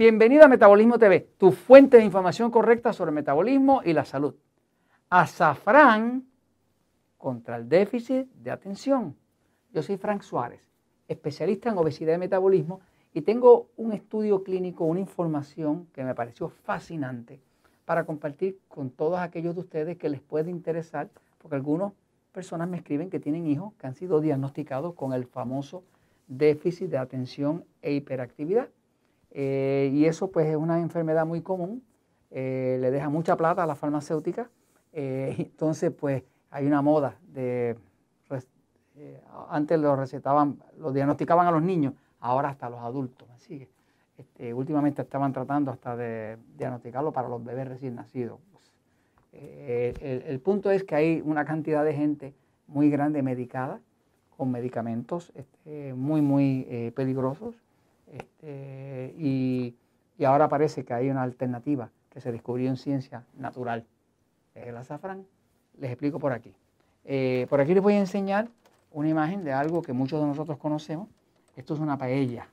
Bienvenido a Metabolismo TV, tu fuente de información correcta sobre el metabolismo y la salud. Azafrán contra el déficit de atención. Yo soy Frank Suárez, especialista en obesidad y metabolismo, y tengo un estudio clínico, una información que me pareció fascinante para compartir con todos aquellos de ustedes que les puede interesar, porque algunas personas me escriben que tienen hijos que han sido diagnosticados con el famoso déficit de atención e hiperactividad. Eh, y eso pues es una enfermedad muy común, eh, le deja mucha plata a la farmacéutica, eh, entonces pues hay una moda de, antes lo recetaban, lo diagnosticaban a los niños, ahora hasta los adultos, este, últimamente estaban tratando hasta de diagnosticarlo para los bebés recién nacidos. el, punto es que hay una cantidad de gente muy grande medicada con medicamentos este, muy, muy peligrosos este, y, ahora parece que hay una alternativa que se descubrió en ciencia natural. Es el azafrán. Les explico por aquí. Eh, por aquí les voy a enseñar una imagen de algo que muchos de nosotros conocemos. Esto es una paella.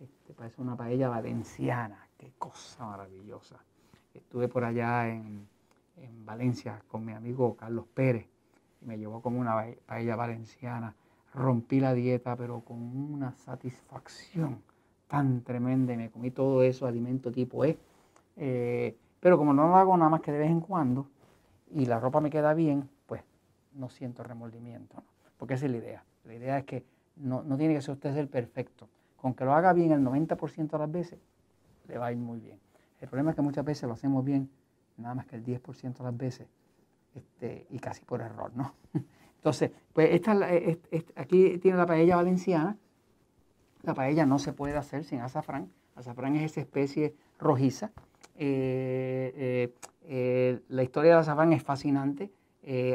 Este parece una paella valenciana. Qué cosa maravillosa. Estuve por allá en, en Valencia con mi amigo Carlos Pérez me llevó como una paella valenciana. Rompí la dieta, pero con una satisfacción tan tremenda y me comí todo eso, alimento tipo E. Eh, pero como no lo hago nada más que de vez en cuando y la ropa me queda bien, pues no siento remordimiento. Porque esa es la idea. La idea es que no, tiene que ser usted el perfecto. Con que lo haga bien el 90% de las veces, le va a ir muy bien. El problema es que muchas veces lo hacemos bien, nada más que el 10% de las veces, este, y casi por error, ¿no? Entonces, pues esta, aquí tiene la paella valenciana, la paella no se puede hacer sin azafrán. Azafrán es esa especie rojiza. Eh, eh, eh, la historia del azafrán es fascinante.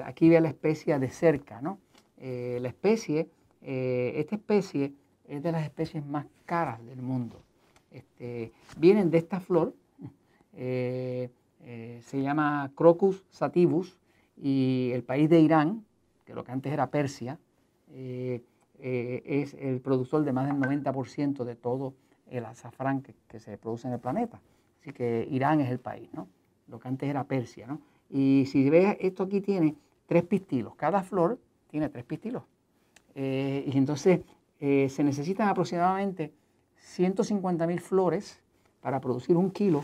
aquí ve la especie de cerca, ¿no? la especie, esta especie es de las especies más caras del mundo. Este, vienen de esta flor, se llama Crocus sativus, y el país de Irán, que lo que antes era Persia, es el productor de más del 90% de todo el azafrán que, se produce en el planeta. Así que Irán es el país, ¿no? Lo que antes era Persia, ¿no? Y si ves, esto aquí tiene tres pistilos. Cada flor tiene tres pistilos. Eh, y entonces eh, se necesitan aproximadamente 150 mil flores para producir un kilo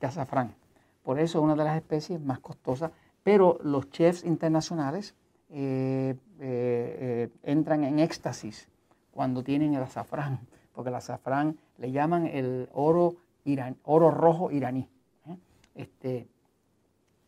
de azafrán. Por eso es una de las especies más costosas, pero los chefs internacionales eh, eh, eh, entran en éxtasis cuando tienen el azafrán, porque el azafrán le llaman el oro, oro rojo iraní. Este,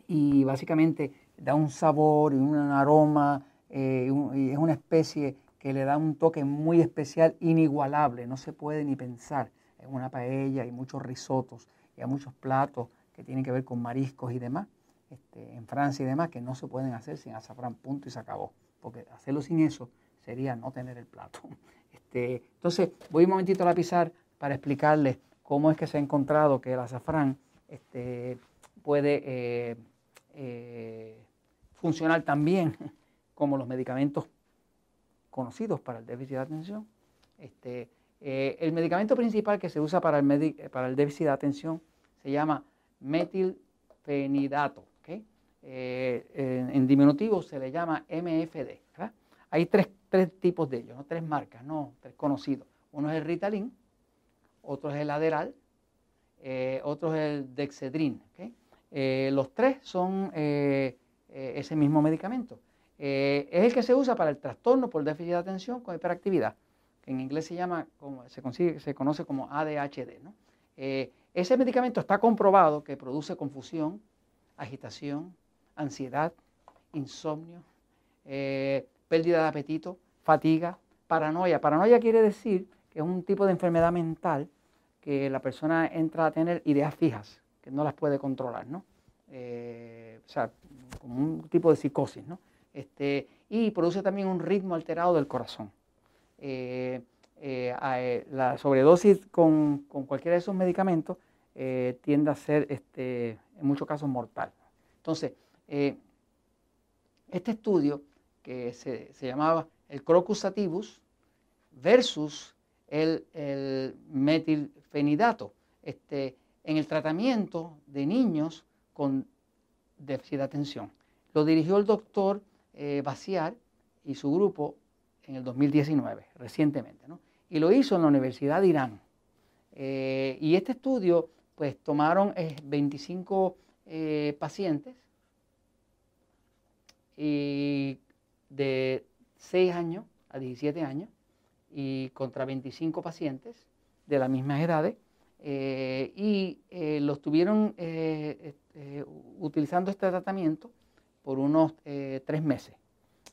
y básicamente da un sabor y un aroma, y es una especie que le da un toque muy especial, inigualable, no se puede ni pensar en una paella y muchos risotos y hay muchos platos que tienen que ver con mariscos y demás. Este, en Francia y demás que no se pueden hacer sin azafrán, punto y se acabó. Porque hacerlo sin eso sería no tener el plato. Este, entonces, voy un momentito a la pizar para explicarles cómo es que se ha encontrado que el azafrán este, puede eh, eh, funcionar tan bien como los medicamentos conocidos para el déficit de atención. Eh, el medicamento principal que se usa para el, para el déficit de atención se llama metilfenidato. Eh, en, diminutivo se le llama MFD. Hay tres, tipos de ellos, ¿no? tres marcas, no tres conocidos. Uno es el Ritalin, otro es el Aderal, eh, otro es el Dexedrin. Eh, los tres son ese mismo medicamento. es el que se usa para el trastorno por déficit de atención con hiperactividad, que en inglés se llama, se, consigue, se conoce como ADHD. ese medicamento está comprobado que produce confusión, agitación, ansiedad, insomnio, eh, pérdida de apetito, fatiga, paranoia. Paranoia quiere decir que es un tipo de enfermedad mental que la persona entra a tener ideas fijas, que no las puede controlar, ¿no? Eh, o sea, como un tipo de psicosis, ¿no? Este, y produce también un ritmo alterado del corazón. Eh, la sobredosis con, cualquiera de esos medicamentos tiende a ser, este, en muchos casos, mortal. Entonces, eh, este estudio que se, llamaba el Crocus sativus versus el, metilfenidato. este, en el tratamiento de niños con déficit de atención. Lo dirigió el doctor eh, Baciar y su grupo en el 2019, recientemente, y lo hizo en la Universidad de Irán. Eh, y este estudio, pues tomaron 25 eh, pacientes y de 6 años a 17 años y contra 25 pacientes de las mismas edades eh, y eh, los tuvieron eh, utilizando este tratamiento por unos tres meses.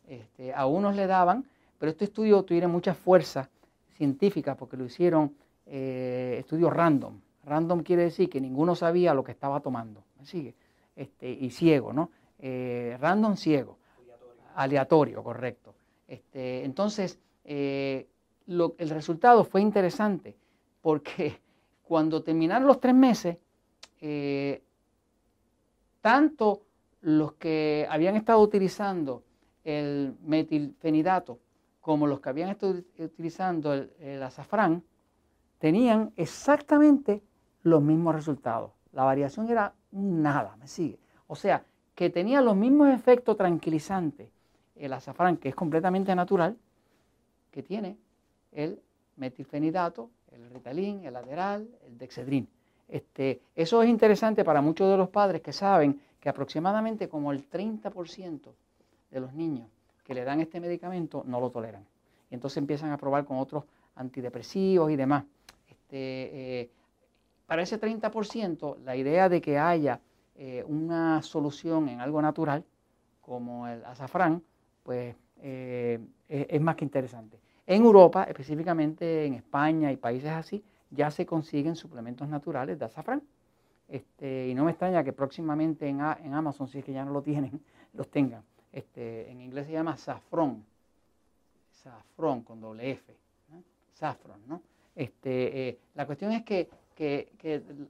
Este, a unos le daban, pero este estudio tuviera mucha fuerza científica porque lo hicieron estudio random. Random quiere decir que ninguno sabía lo que estaba tomando. ¿Me sigue? Este, y ciego, ¿no? random ciego. Aleatorio, correcto. Este, entonces, el resultado fue interesante porque cuando terminaron los tres meses, eh, tanto los que habían estado utilizando el metilfenidato como los que habían estado utilizando el, azafrán tenían exactamente los mismos resultados. La variación era nada, me sigue. O sea, que tenía los mismos efectos tranquilizantes el azafrán, que es completamente natural, que tiene el metilfenidato el Ritalin, el Lateral, el Dexedrin. Este, eso es interesante para muchos de los padres que saben que aproximadamente como el 30% de los niños que le dan este medicamento no lo toleran. Y entonces empiezan a probar con otros antidepresivos y demás. Este, eh, para ese 30%, la idea de que haya eh, una solución en algo natural, como el azafrán, pues eh, es más que interesante. En Europa, específicamente en España y países así, ya se consiguen suplementos naturales de azafrán. Este, y no me extraña que próximamente en, Amazon, si es que ya no lo tienen, los tengan. Este, en inglés se llama saffron, saffron con doble F, saffron, ¿no? Este, eh, la cuestión es que,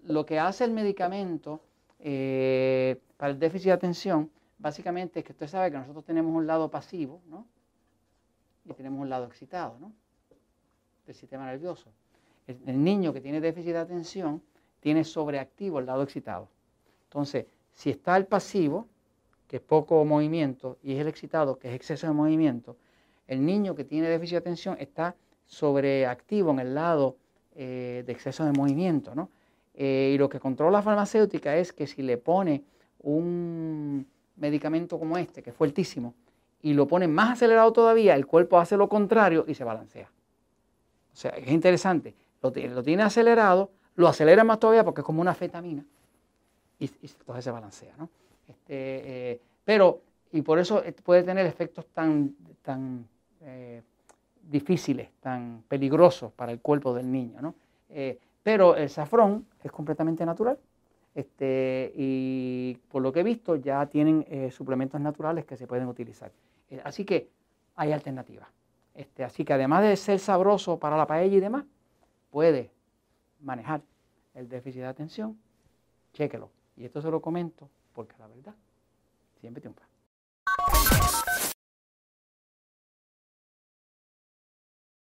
lo que hace el medicamento eh, para el déficit de atención, básicamente es que usted sabe que nosotros tenemos un lado pasivo, ¿no? y tenemos un lado excitado, ¿no? Del sistema nervioso. El, niño que tiene déficit de atención tiene sobreactivo el lado excitado. Entonces, si está el pasivo, que es poco movimiento, y es el excitado, que es exceso de movimiento, el niño que tiene déficit de atención está sobreactivo en el lado eh, de exceso de movimiento, ¿no? Eh, y lo que controla la farmacéutica es que si le pone un medicamento como este, que es fuertísimo, y lo pone más acelerado todavía, el cuerpo hace lo contrario y se balancea. O sea, es interesante. Lo, tiene acelerado, lo acelera más todavía porque es como una fetamina y, entonces se balancea. ¿no? Este, eh, pero, y por eso puede tener efectos tan, tan difíciles, tan peligrosos para el cuerpo del niño. ¿no? pero el safrón es completamente natural. Este, y por lo que he visto ya tienen suplementos naturales que se pueden utilizar. Eh, así que hay alternativas. Este, así que además de ser sabroso para la paella y demás, puede manejar el déficit de atención. Chéquelo. Y esto se lo comento porque la verdad siempre triunfa.